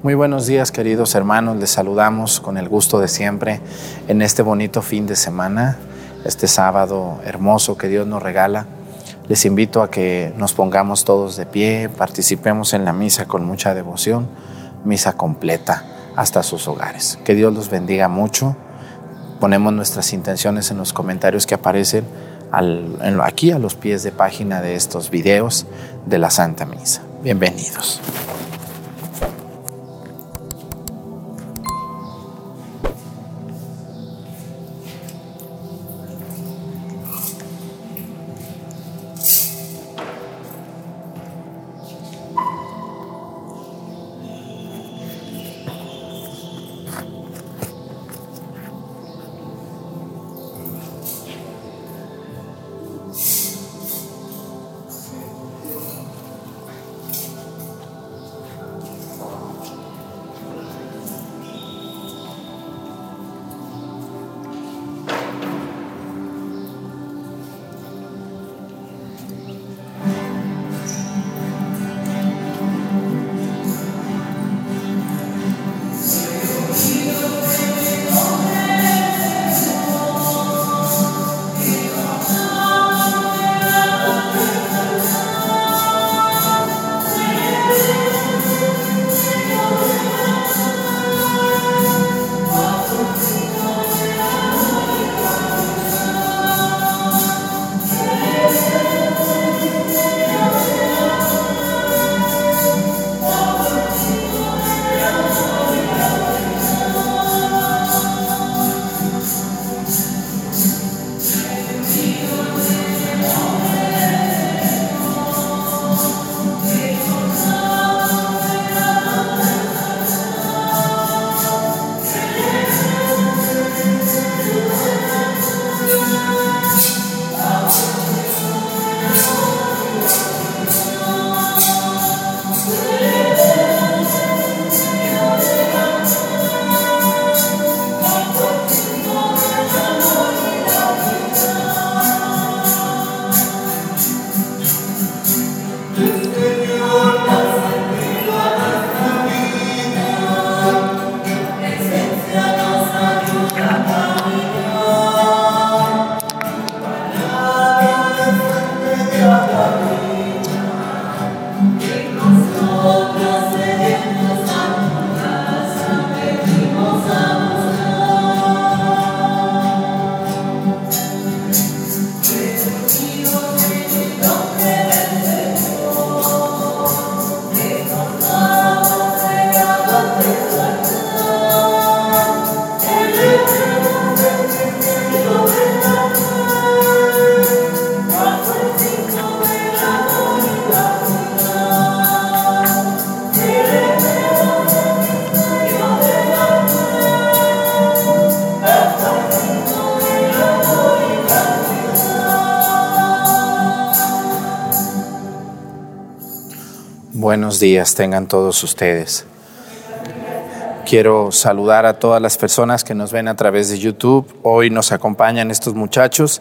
Muy buenos días queridos hermanos, les saludamos con el gusto de siempre en este bonito fin de semana, este sábado hermoso que Dios nos regala. Les invito a que nos pongamos todos de pie, participemos en la misa con mucha devoción, misa completa hasta sus hogares. Que Dios los bendiga mucho. Ponemos nuestras intenciones en los comentarios que aparecen aquí a los pies de página de estos videos de la Santa Misa. Bienvenidos. Días tengan todos ustedes. Quiero saludar a todas las personas que nos ven a través de YouTube. Hoy nos acompañan estos muchachos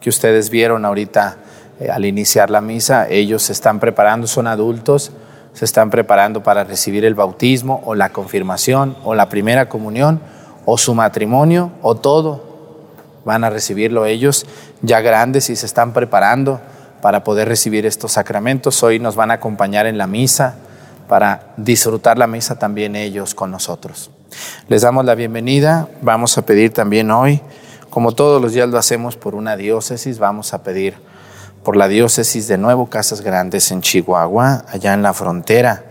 que ustedes vieron ahorita eh, al iniciar la misa. Ellos se están preparando, son adultos, se están preparando para recibir el bautismo o la confirmación o la primera comunión o su matrimonio o todo. Van a recibirlo ellos ya grandes y se están preparando para poder recibir estos sacramentos. Hoy nos van a acompañar en la misa para disfrutar la misa también ellos con nosotros. Les damos la bienvenida. Vamos a pedir también hoy, como todos los días lo hacemos por una diócesis, vamos a pedir por la diócesis de Nuevo Casas Grandes en Chihuahua, allá en la frontera.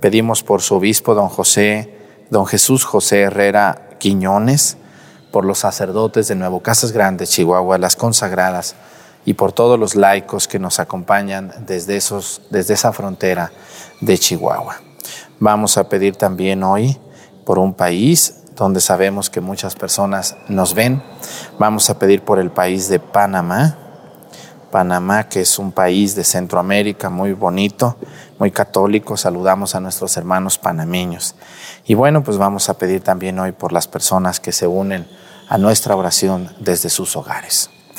Pedimos por su obispo, don José, don Jesús José Herrera Quiñones, por los sacerdotes de Nuevo Casas Grandes, Chihuahua, las consagradas y por todos los laicos que nos acompañan desde, esos, desde esa frontera de Chihuahua. Vamos a pedir también hoy por un país donde sabemos que muchas personas nos ven. Vamos a pedir por el país de Panamá. Panamá, que es un país de Centroamérica muy bonito, muy católico. Saludamos a nuestros hermanos panameños. Y bueno, pues vamos a pedir también hoy por las personas que se unen a nuestra oración desde sus hogares.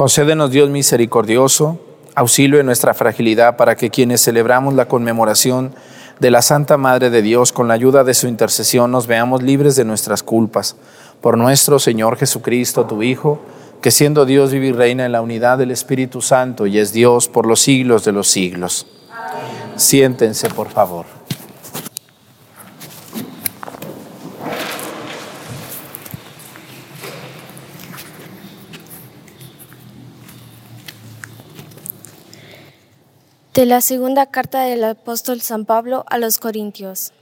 Concédenos Dios misericordioso, auxilio en nuestra fragilidad para que quienes celebramos la conmemoración de la Santa Madre de Dios con la ayuda de su intercesión nos veamos libres de nuestras culpas. Por nuestro Señor Jesucristo, tu Hijo, que siendo Dios vive y reina en la unidad del Espíritu Santo y es Dios por los siglos de los siglos. Siéntense, por favor. De la segunda carta del apóstol San Pablo a los Corintios.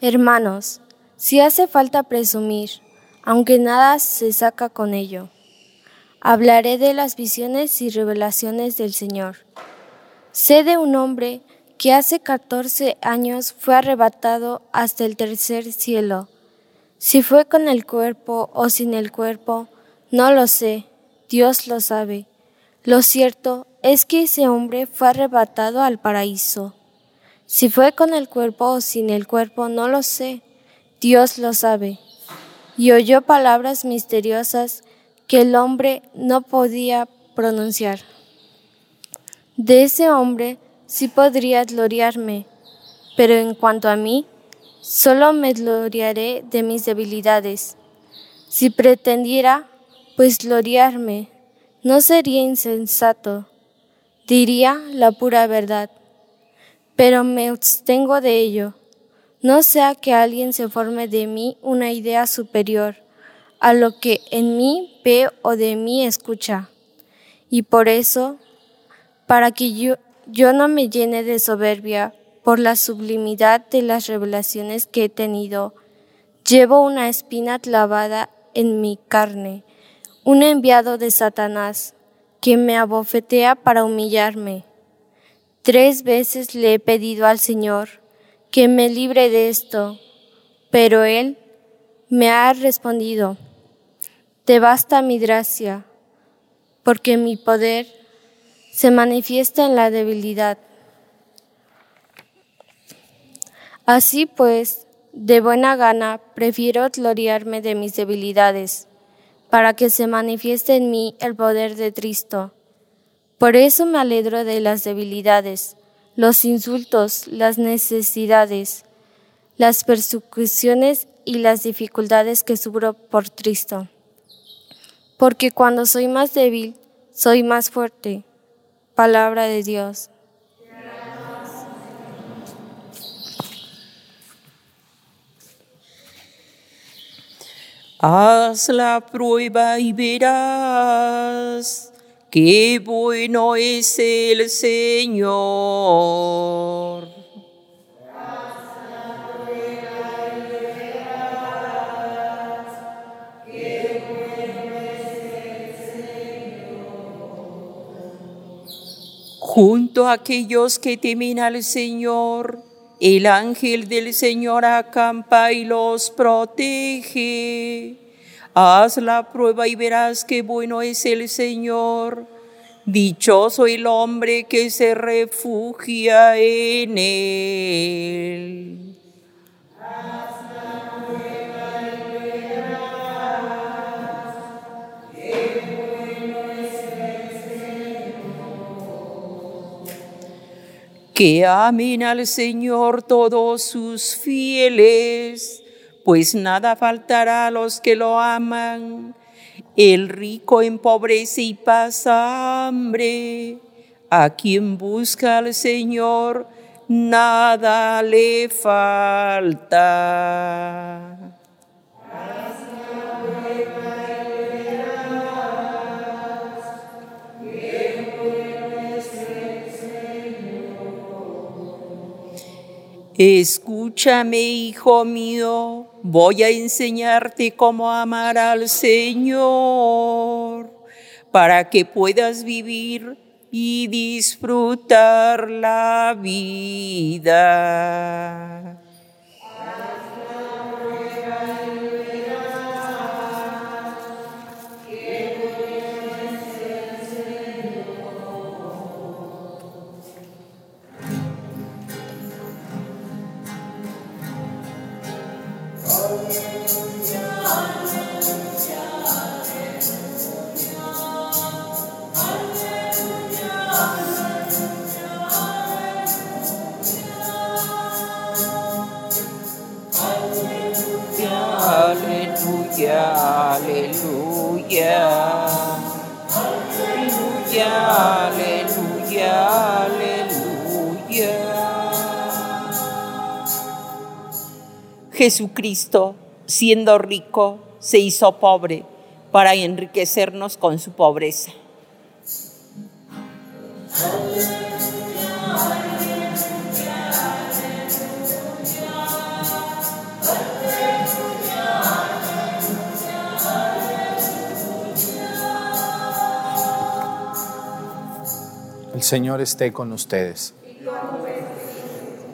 Hermanos, si hace falta presumir, aunque nada se saca con ello, hablaré de las visiones y revelaciones del Señor. Sé de un hombre que hace catorce años fue arrebatado hasta el tercer cielo. Si fue con el cuerpo o sin el cuerpo, no lo sé, Dios lo sabe. Lo cierto es que ese hombre fue arrebatado al paraíso. Si fue con el cuerpo o sin el cuerpo, no lo sé. Dios lo sabe. Y oyó palabras misteriosas que el hombre no podía pronunciar. De ese hombre sí podría gloriarme, pero en cuanto a mí, solo me gloriaré de mis debilidades. Si pretendiera, pues gloriarme, no sería insensato, diría la pura verdad, pero me abstengo de ello, no sea que alguien se forme de mí una idea superior a lo que en mí ve o de mí escucha. Y por eso, para que yo, yo no me llene de soberbia por la sublimidad de las revelaciones que he tenido, llevo una espina clavada en mi carne un enviado de Satanás, que me abofetea para humillarme. Tres veces le he pedido al Señor que me libre de esto, pero Él me ha respondido, te basta mi gracia, porque mi poder se manifiesta en la debilidad. Así pues, de buena gana prefiero gloriarme de mis debilidades para que se manifieste en mí el poder de Cristo. Por eso me alegro de las debilidades, los insultos, las necesidades, las persecuciones y las dificultades que sufro por Cristo. Porque cuando soy más débil, soy más fuerte. Palabra de Dios. Haz la prueba y verás qué bueno es el Señor. Junto a aquellos que temen al Señor, el ángel del Señor acampa y los protege. Haz la prueba y verás qué bueno es el Señor. Dichoso el hombre que se refugia en él. Que amen al Señor todos sus fieles, pues nada faltará a los que lo aman. El rico empobrece y pasa hambre. A quien busca al Señor, nada le falta. Escúchame, hijo mío, voy a enseñarte cómo amar al Señor, para que puedas vivir y disfrutar la vida. Jesucristo, siendo rico, se hizo pobre para enriquecernos con su pobreza. El Señor esté con ustedes.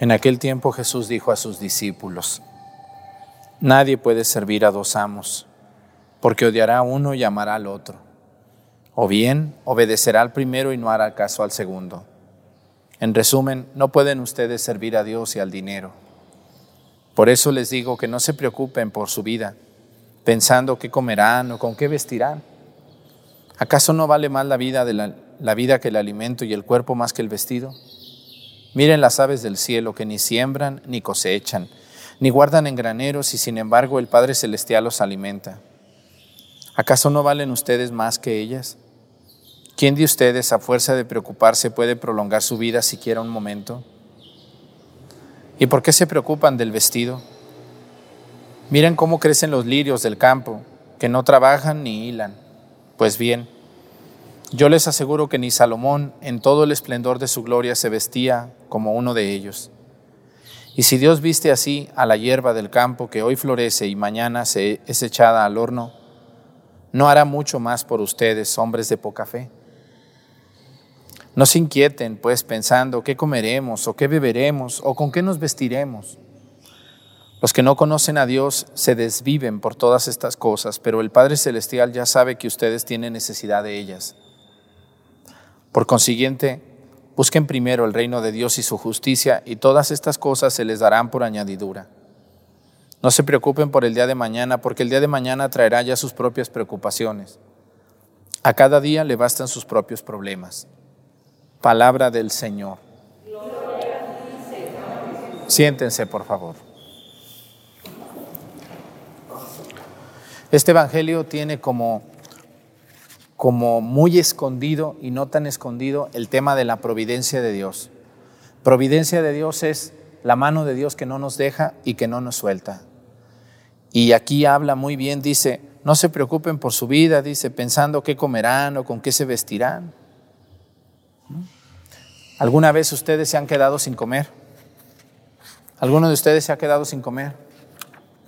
En aquel tiempo Jesús dijo a sus discípulos, Nadie puede servir a dos amos, porque odiará a uno y amará al otro. O bien obedecerá al primero y no hará caso al segundo. En resumen, no pueden ustedes servir a Dios y al dinero. Por eso les digo que no se preocupen por su vida, pensando qué comerán o con qué vestirán. ¿Acaso no vale más la vida, de la, la vida que el alimento y el cuerpo más que el vestido? Miren las aves del cielo que ni siembran ni cosechan, ni guardan en graneros y sin embargo el Padre Celestial los alimenta. ¿Acaso no valen ustedes más que ellas? ¿Quién de ustedes a fuerza de preocuparse puede prolongar su vida siquiera un momento? ¿Y por qué se preocupan del vestido? Miren cómo crecen los lirios del campo, que no trabajan ni hilan. Pues bien, yo les aseguro que ni Salomón en todo el esplendor de su gloria se vestía como uno de ellos. Y si Dios viste así a la hierba del campo que hoy florece y mañana se es echada al horno, ¿no hará mucho más por ustedes, hombres de poca fe? No se inquieten, pues, pensando qué comeremos o qué beberemos o con qué nos vestiremos. Los que no conocen a Dios se desviven por todas estas cosas, pero el Padre Celestial ya sabe que ustedes tienen necesidad de ellas. Por consiguiente, busquen primero el reino de Dios y su justicia y todas estas cosas se les darán por añadidura. No se preocupen por el día de mañana, porque el día de mañana traerá ya sus propias preocupaciones. A cada día le bastan sus propios problemas. Palabra del Señor. Siéntense, por favor. Este Evangelio tiene como, como muy escondido y no tan escondido el tema de la providencia de Dios. Providencia de Dios es la mano de Dios que no nos deja y que no nos suelta. Y aquí habla muy bien, dice, no se preocupen por su vida, dice, pensando qué comerán o con qué se vestirán. ¿Alguna vez ustedes se han quedado sin comer? ¿Alguno de ustedes se ha quedado sin comer?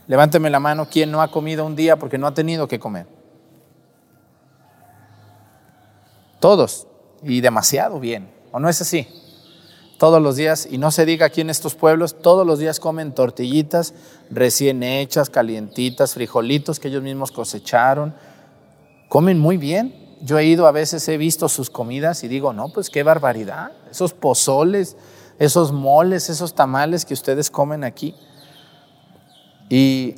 Levánteme la mano, ¿quién no ha comido un día porque no ha tenido que comer? Todos, y demasiado bien, ¿o no es así? Todos los días, y no se diga aquí en estos pueblos, todos los días comen tortillitas recién hechas, calientitas, frijolitos que ellos mismos cosecharon. Comen muy bien. Yo he ido, a veces he visto sus comidas y digo, no, pues qué barbaridad. Esos pozoles, esos moles, esos tamales que ustedes comen aquí. ¿Y,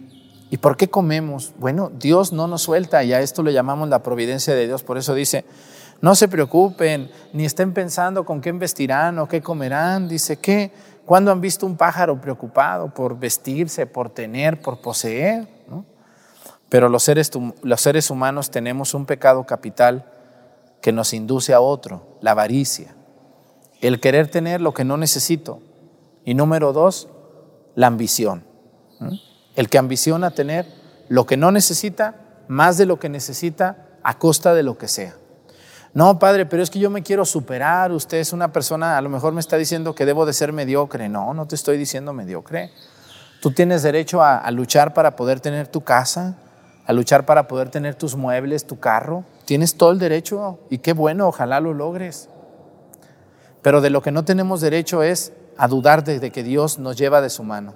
¿Y por qué comemos? Bueno, Dios no nos suelta y a esto le llamamos la providencia de Dios. Por eso dice, no se preocupen, ni estén pensando con qué vestirán o qué comerán. Dice, ¿qué? ¿Cuándo han visto un pájaro preocupado por vestirse, por tener, por poseer? Pero los seres, los seres humanos tenemos un pecado capital que nos induce a otro, la avaricia. El querer tener lo que no necesito. Y número dos, la ambición. El que ambiciona tener lo que no necesita, más de lo que necesita, a costa de lo que sea. No, padre, pero es que yo me quiero superar. Usted es una persona, a lo mejor me está diciendo que debo de ser mediocre. No, no te estoy diciendo mediocre. Tú tienes derecho a, luchar para poder tener tu casa, a luchar para poder tener tus muebles, tu carro. Tienes todo el derecho y qué bueno, ojalá lo logres. Pero de lo que no tenemos derecho es a dudar de que Dios nos lleva de su mano.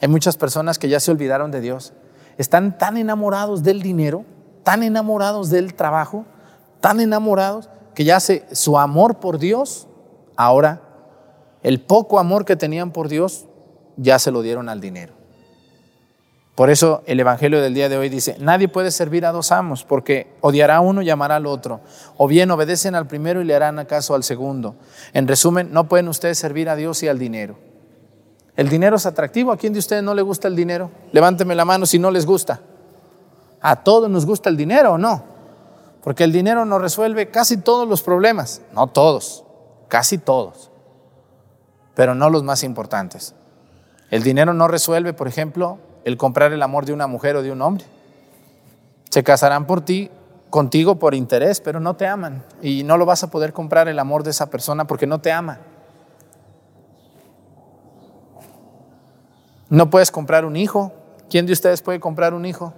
Hay muchas personas que ya se olvidaron de Dios. Están tan enamorados del dinero, tan enamorados del trabajo, tan enamorados que ya su amor por Dios, ahora el poco amor que tenían por Dios, ya se lo dieron al dinero. Por eso el Evangelio del día de hoy dice, nadie puede servir a dos amos, porque odiará a uno y amará al otro, o bien obedecen al primero y le harán acaso al segundo. En resumen, no pueden ustedes servir a Dios y al dinero. ¿El dinero es atractivo? ¿A quién de ustedes no le gusta el dinero? Levánteme la mano si no les gusta. ¿A todos nos gusta el dinero o no? Porque el dinero nos resuelve casi todos los problemas, no todos, casi todos, pero no los más importantes. El dinero no resuelve, por ejemplo, el comprar el amor de una mujer o de un hombre. Se casarán por ti, contigo por interés, pero no te aman y no lo vas a poder comprar el amor de esa persona porque no te ama. No puedes comprar un hijo. ¿Quién de ustedes puede comprar un hijo?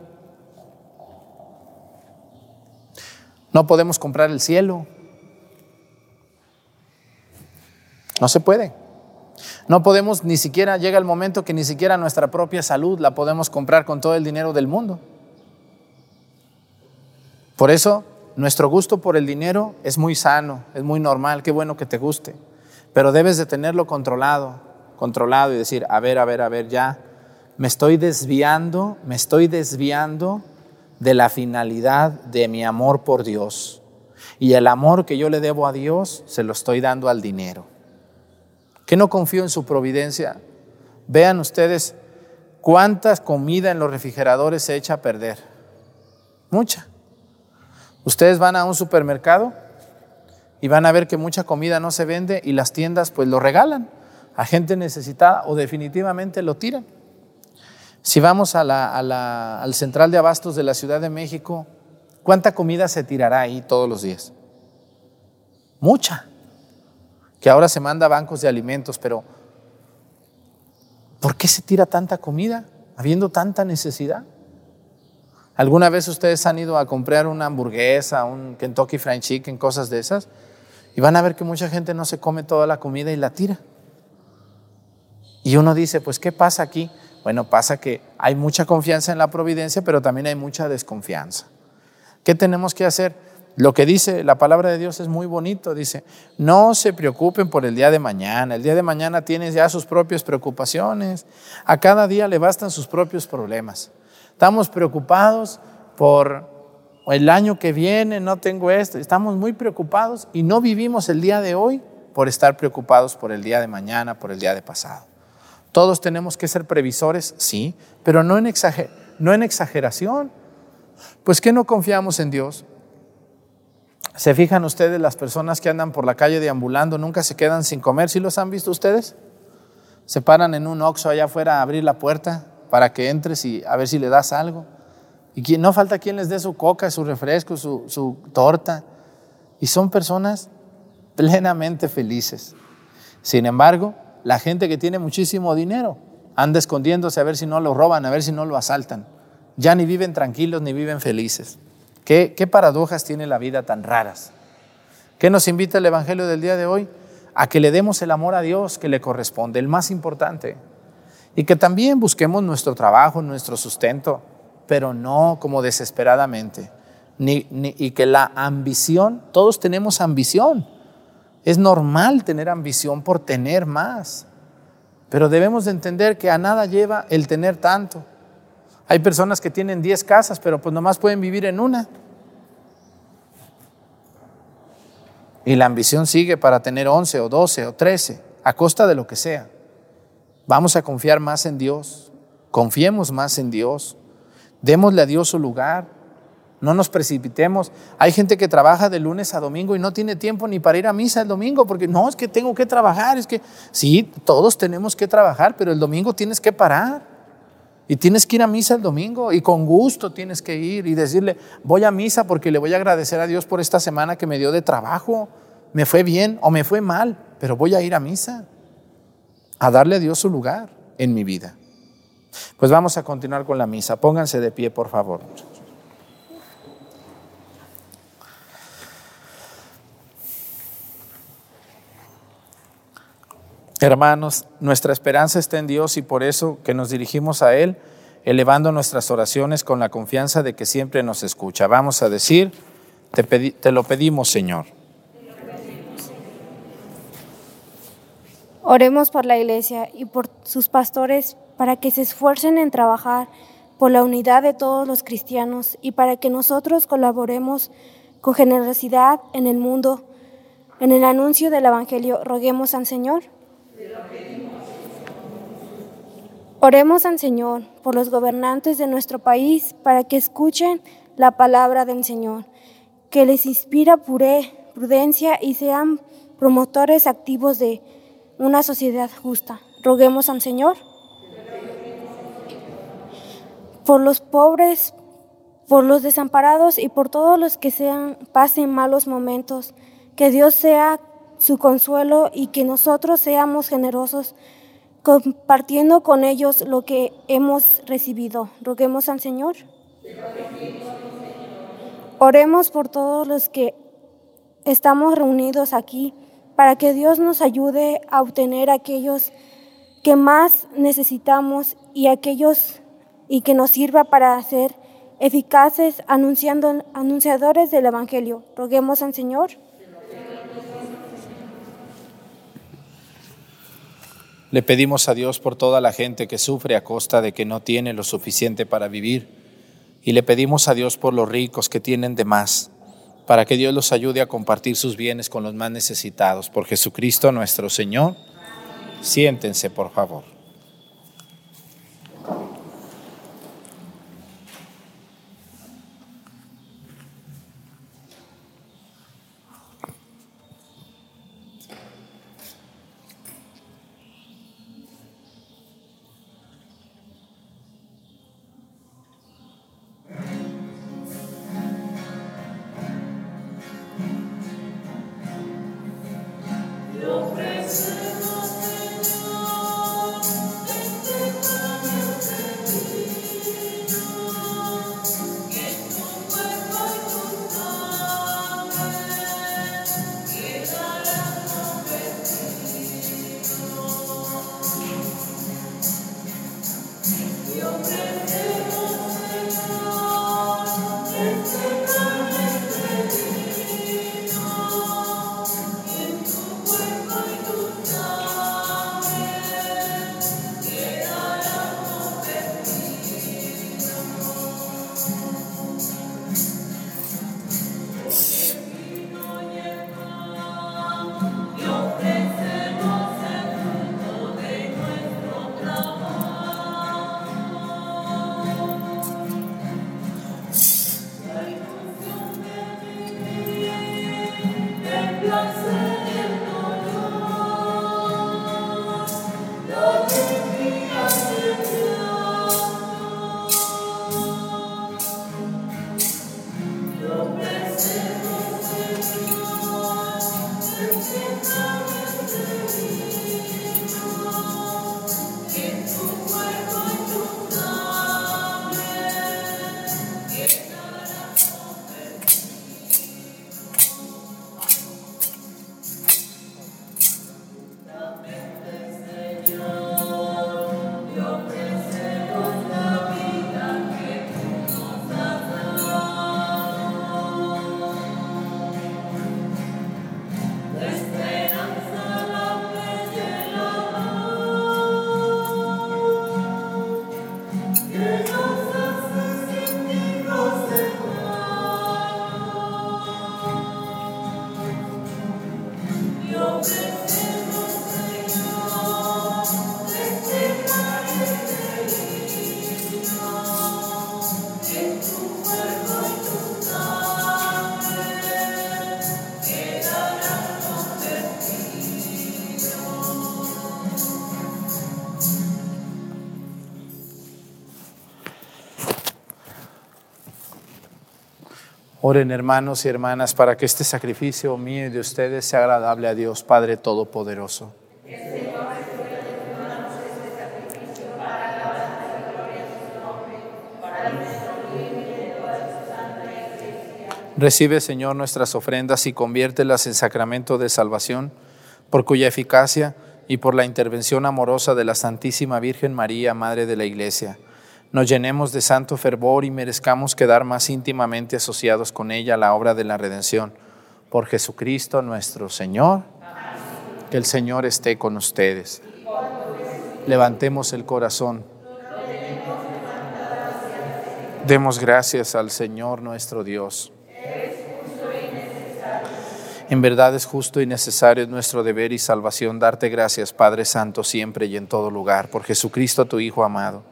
No podemos comprar el cielo. No se puede. No podemos, ni siquiera llega el momento que ni siquiera nuestra propia salud la podemos comprar con todo el dinero del mundo. Por eso, nuestro gusto por el dinero es muy sano, es muy normal, qué bueno que te guste, pero debes de tenerlo controlado, controlado y decir, a ver, a ver, a ver, ya, me estoy desviando, me estoy desviando de la finalidad de mi amor por Dios. Y el amor que yo le debo a Dios se lo estoy dando al dinero. ¿Que no confío en su providencia? Vean ustedes cuánta comida en los refrigeradores se echa a perder. Mucha. Ustedes van a un supermercado y van a ver que mucha comida no se vende y las tiendas pues lo regalan a gente necesitada o definitivamente lo tiran. Si vamos al central de abastos de la Ciudad de México, ¿cuánta comida se tirará ahí todos los días? Mucha. Que ahora se manda a bancos de alimentos, pero ¿por qué se tira tanta comida habiendo tanta necesidad? ¿Alguna vez ustedes han ido a comprar una hamburguesa, un Kentucky Fried Chicken, cosas de esas? Y van a ver que mucha gente no se come toda la comida y la tira. Y uno dice, pues, ¿qué pasa aquí? Bueno, pasa que hay mucha confianza en la providencia, pero también hay mucha desconfianza. ¿Qué tenemos que hacer? Lo que dice la palabra de Dios es muy bonito. Dice, no se preocupen por el día de mañana. El día de mañana tiene ya sus propias preocupaciones. A cada día le bastan sus propios problemas. Estamos preocupados por el año que viene, no tengo esto. Estamos muy preocupados y no vivimos el día de hoy por estar preocupados por el día de mañana, por el día de pasado. Todos tenemos que ser previsores, sí, pero no en, exageración. Pues que no confiamos en Dios. ¿Se fijan ustedes las personas que andan por la calle deambulando, nunca se quedan sin comer? ¿Sí los han visto ustedes? Se paran en un oxo allá afuera a abrir la puerta para que entres y a ver si le das algo. Y no falta quien les dé su coca, su refresco, su, su torta. Y son personas plenamente felices. Sin embargo, la gente que tiene muchísimo dinero anda escondiéndose a ver si no lo roban, a ver si no lo asaltan. Ya ni viven tranquilos ni viven felices. ¿Qué, qué paradojas tiene la vida tan raras? ¿Qué nos invita el Evangelio del día de hoy? A que le demos el amor a Dios que le corresponde, el más importante. Y que también busquemos nuestro trabajo, nuestro sustento, pero no como desesperadamente. Ni, ni, y que la ambición, todos tenemos ambición. Es normal tener ambición por tener más. Pero debemos de entender que a nada lleva el tener tanto. Hay personas que tienen 10 casas, pero pues nomás pueden vivir en una. Y la ambición sigue para tener 11 o 12 o 13, a costa de lo que sea. Vamos a confiar más en Dios, confiemos más en Dios, démosle a Dios su lugar, no nos precipitemos. Hay gente que trabaja de lunes a domingo y no tiene tiempo ni para ir a misa el domingo, porque no, es que tengo que trabajar, es que sí, todos tenemos que trabajar, pero el domingo tienes que parar. Y tienes que ir a misa el domingo y con gusto tienes que ir y decirle, voy a misa porque le voy a agradecer a Dios por esta semana que me dio de trabajo. Me fue bien o me fue mal, pero voy a ir a misa, a darle a Dios su lugar en mi vida. Pues vamos a continuar con la misa. Pónganse de pie, por favor. Hermanos, nuestra esperanza está en Dios y por eso que nos dirigimos a Él, elevando nuestras oraciones con la confianza de que siempre nos escucha. Vamos a decir, te, te lo pedimos, Señor. Oremos por la Iglesia y por sus pastores para que se esfuercen en trabajar por la unidad de todos los cristianos y para que nosotros colaboremos con generosidad en el mundo. En el anuncio del Evangelio, roguemos al Señor. Oremos al Señor por los gobernantes de nuestro país para que escuchen la palabra del Señor, que les inspira prudencia y sean promotores activos de una sociedad justa. Roguemos al Señor. Por los pobres, por los desamparados y por todos los que sean, pasen malos momentos, que Dios sea su consuelo y que nosotros seamos generosos compartiendo con ellos lo que hemos recibido. Roguemos al Señor. Oremos por todos los que estamos reunidos aquí para que Dios nos ayude a obtener aquellos que más necesitamos y aquellos y que nos sirva para ser eficaces anunciando anunciadores del evangelio. Roguemos al Señor. Le pedimos a Dios por toda la gente que sufre a costa de que no tiene lo suficiente para vivir. Y le pedimos a Dios por los ricos que tienen de más, para que Dios los ayude a compartir sus bienes con los más necesitados. Por Jesucristo nuestro Señor. Siéntense, por favor. Oren hermanos y hermanas para que este sacrificio mío y de ustedes sea agradable a Dios Padre Todopoderoso. Recibe, Señor, nuestras ofrendas y conviértelas en sacramento de salvación, por cuya eficacia y por la intervención amorosa de la Santísima Virgen María, Madre de la Iglesia nos llenemos de santo fervor y merezcamos quedar más íntimamente asociados con ella a la obra de la redención. Por Jesucristo nuestro Señor, que el Señor esté con ustedes. Levantemos el corazón. Demos gracias al Señor nuestro Dios. En verdad es justo y necesario, nuestro deber y salvación, darte gracias, Padre Santo, siempre y en todo lugar, por Jesucristo tu Hijo amado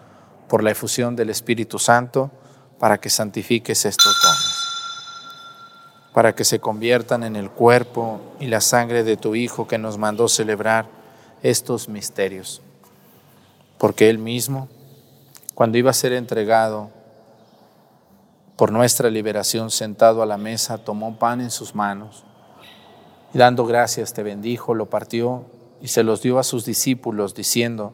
por la efusión del Espíritu Santo para que santifiques estos dones, para que se conviertan en el cuerpo y la sangre de tu Hijo que nos mandó celebrar estos misterios. Porque Él mismo, cuando iba a ser entregado por nuestra liberación sentado a la mesa, tomó pan en sus manos y dando gracias te bendijo, lo partió y se los dio a sus discípulos diciendo,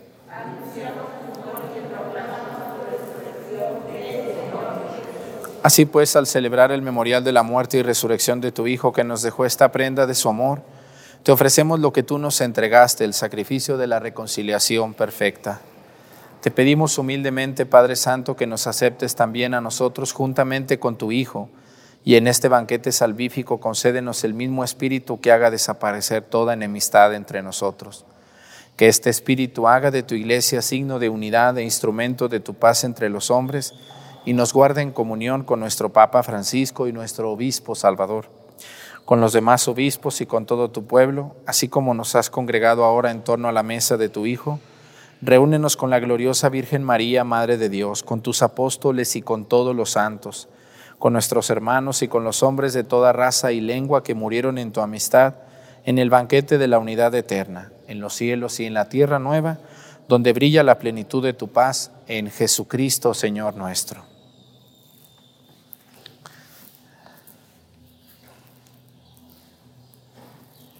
Así pues, al celebrar el memorial de la muerte y resurrección de tu Hijo que nos dejó esta prenda de su amor, te ofrecemos lo que tú nos entregaste, el sacrificio de la reconciliación perfecta. Te pedimos humildemente, Padre Santo, que nos aceptes también a nosotros juntamente con tu Hijo, y en este banquete salvífico concédenos el mismo espíritu que haga desaparecer toda enemistad entre nosotros Que este Espíritu haga de tu iglesia signo de unidad e instrumento de tu paz entre los hombres y nos guarde en comunión con nuestro Papa Francisco y nuestro Obispo Salvador, con los demás obispos y con todo tu pueblo, así como nos has congregado ahora en torno a la mesa de tu Hijo. Reúnenos con la gloriosa Virgen María, Madre de Dios, con tus apóstoles y con todos los santos, con nuestros hermanos y con los hombres de toda raza y lengua que murieron en tu amistad, en el banquete de la unidad eterna, en los cielos y en la tierra nueva, donde brilla la plenitud de tu paz, en Jesucristo, Señor nuestro.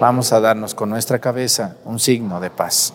Vamos a darnos con nuestra cabeza un signo de paz.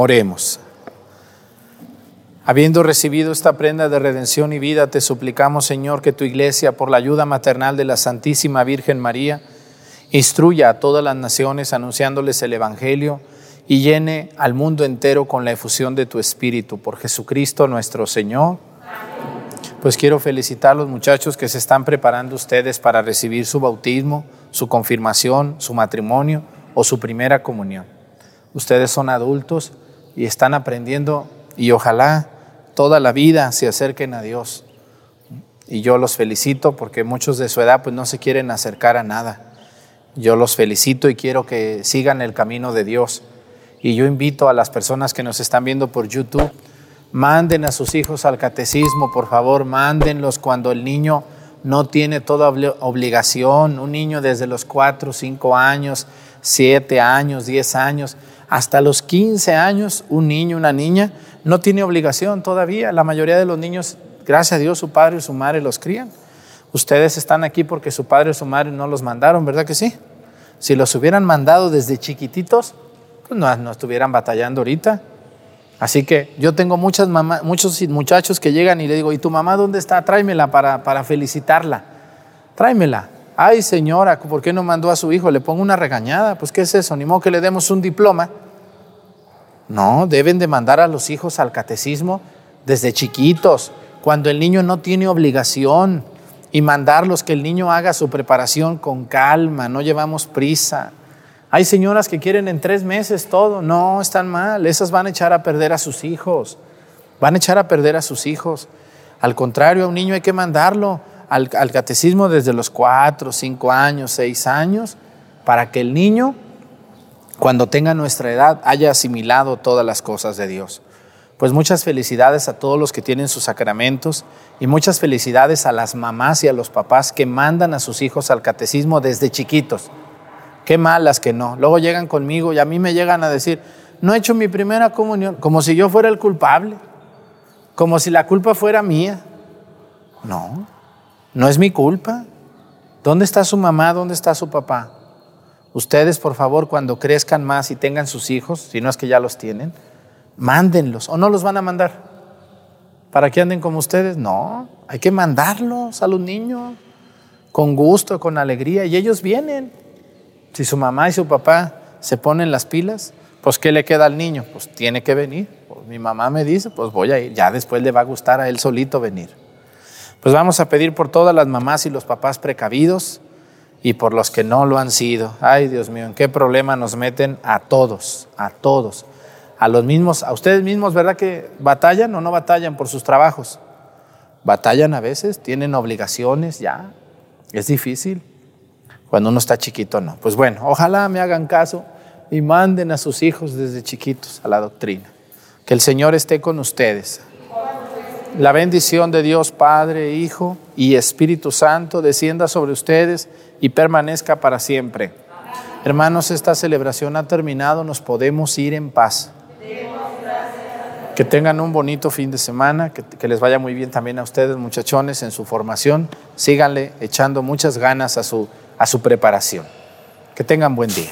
Oremos. Habiendo recibido esta prenda de redención y vida, te suplicamos, Señor, que tu iglesia, por la ayuda maternal de la Santísima Virgen María, instruya a todas las naciones anunciándoles el Evangelio y llene al mundo entero con la efusión de tu Espíritu. Por Jesucristo nuestro Señor. Pues quiero felicitar a los muchachos que se están preparando ustedes para recibir su bautismo, su confirmación, su matrimonio o su primera comunión. Ustedes son adultos y están aprendiendo y ojalá toda la vida se acerquen a Dios. Y yo los felicito porque muchos de su edad pues no se quieren acercar a nada. Yo los felicito y quiero que sigan el camino de Dios. Y yo invito a las personas que nos están viendo por YouTube, manden a sus hijos al catecismo, por favor, mándenlos cuando el niño no tiene toda obligación, un niño desde los 4, 5 años, 7 años, 10 años, hasta los 15 años, un niño, una niña, no tiene obligación todavía. La mayoría de los niños, gracias a Dios, su padre y su madre los crían. Ustedes están aquí porque su padre y su madre no los mandaron, ¿verdad que sí? Si los hubieran mandado desde chiquititos, pues no, no estuvieran batallando ahorita. Así que yo tengo muchas muchos muchachos que llegan y le digo, ¿y tu mamá dónde está? Tráemela para, para felicitarla. Tráemela. Ay, señora, ¿por qué no mandó a su hijo? Le pongo una regañada. Pues, ¿qué es eso? Ni modo que le demos un diploma. No, deben de mandar a los hijos al catecismo desde chiquitos, cuando el niño no tiene obligación, y mandarlos que el niño haga su preparación con calma, no llevamos prisa. Hay señoras que quieren en tres meses todo, no, están mal, esas van a echar a perder a sus hijos, van a echar a perder a sus hijos. Al contrario, a un niño hay que mandarlo al, catecismo desde los cuatro, cinco años, seis años, para que el niño cuando tenga nuestra edad, haya asimilado todas las cosas de Dios. Pues muchas felicidades a todos los que tienen sus sacramentos y muchas felicidades a las mamás y a los papás que mandan a sus hijos al catecismo desde chiquitos. Qué malas que no. Luego llegan conmigo y a mí me llegan a decir, no he hecho mi primera comunión, como si yo fuera el culpable, como si la culpa fuera mía. No, no es mi culpa. ¿Dónde está su mamá? ¿Dónde está su papá? Ustedes, por favor, cuando crezcan más y tengan sus hijos, si no es que ya los tienen, mándenlos o no los van a mandar. ¿Para que anden como ustedes? No, hay que mandarlos a los niños con gusto, con alegría, y ellos vienen. Si su mamá y su papá se ponen las pilas, pues ¿qué le queda al niño? Pues tiene que venir. Pues, mi mamá me dice, pues voy a ir. Ya después le va a gustar a él solito venir. Pues vamos a pedir por todas las mamás y los papás precavidos y por los que no lo han sido. Ay, Dios mío, ¿en qué problema nos meten a todos, a todos? A los mismos, a ustedes mismos, ¿verdad que batallan o no batallan por sus trabajos? Batallan a veces, tienen obligaciones ya. Es difícil. Cuando uno está chiquito, no. Pues bueno, ojalá me hagan caso y manden a sus hijos desde chiquitos a la doctrina. Que el Señor esté con ustedes. La bendición de Dios Padre, Hijo y Espíritu Santo descienda sobre ustedes y permanezca para siempre. Hermanos, esta celebración ha terminado, nos podemos ir en paz. Que tengan un bonito fin de semana, que, les vaya muy bien también a ustedes, muchachones, en su formación. Síganle echando muchas ganas a su, a su preparación. Que tengan buen día.